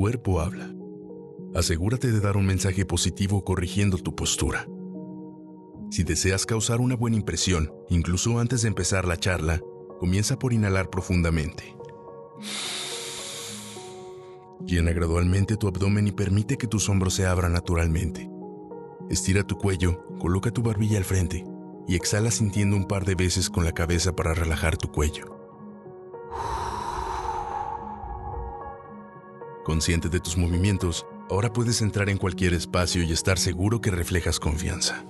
cuerpo habla. Asegúrate de dar un mensaje positivo corrigiendo tu postura. Si deseas causar una buena impresión, incluso antes de empezar la charla, comienza por inhalar profundamente. Llena gradualmente tu abdomen y permite que tus hombros se abran naturalmente. Estira tu cuello, coloca tu barbilla al frente y exhala sintiendo un par de veces con la cabeza para relajar tu cuello. Consciente de tus movimientos, ahora puedes entrar en cualquier espacio y estar seguro que reflejas confianza.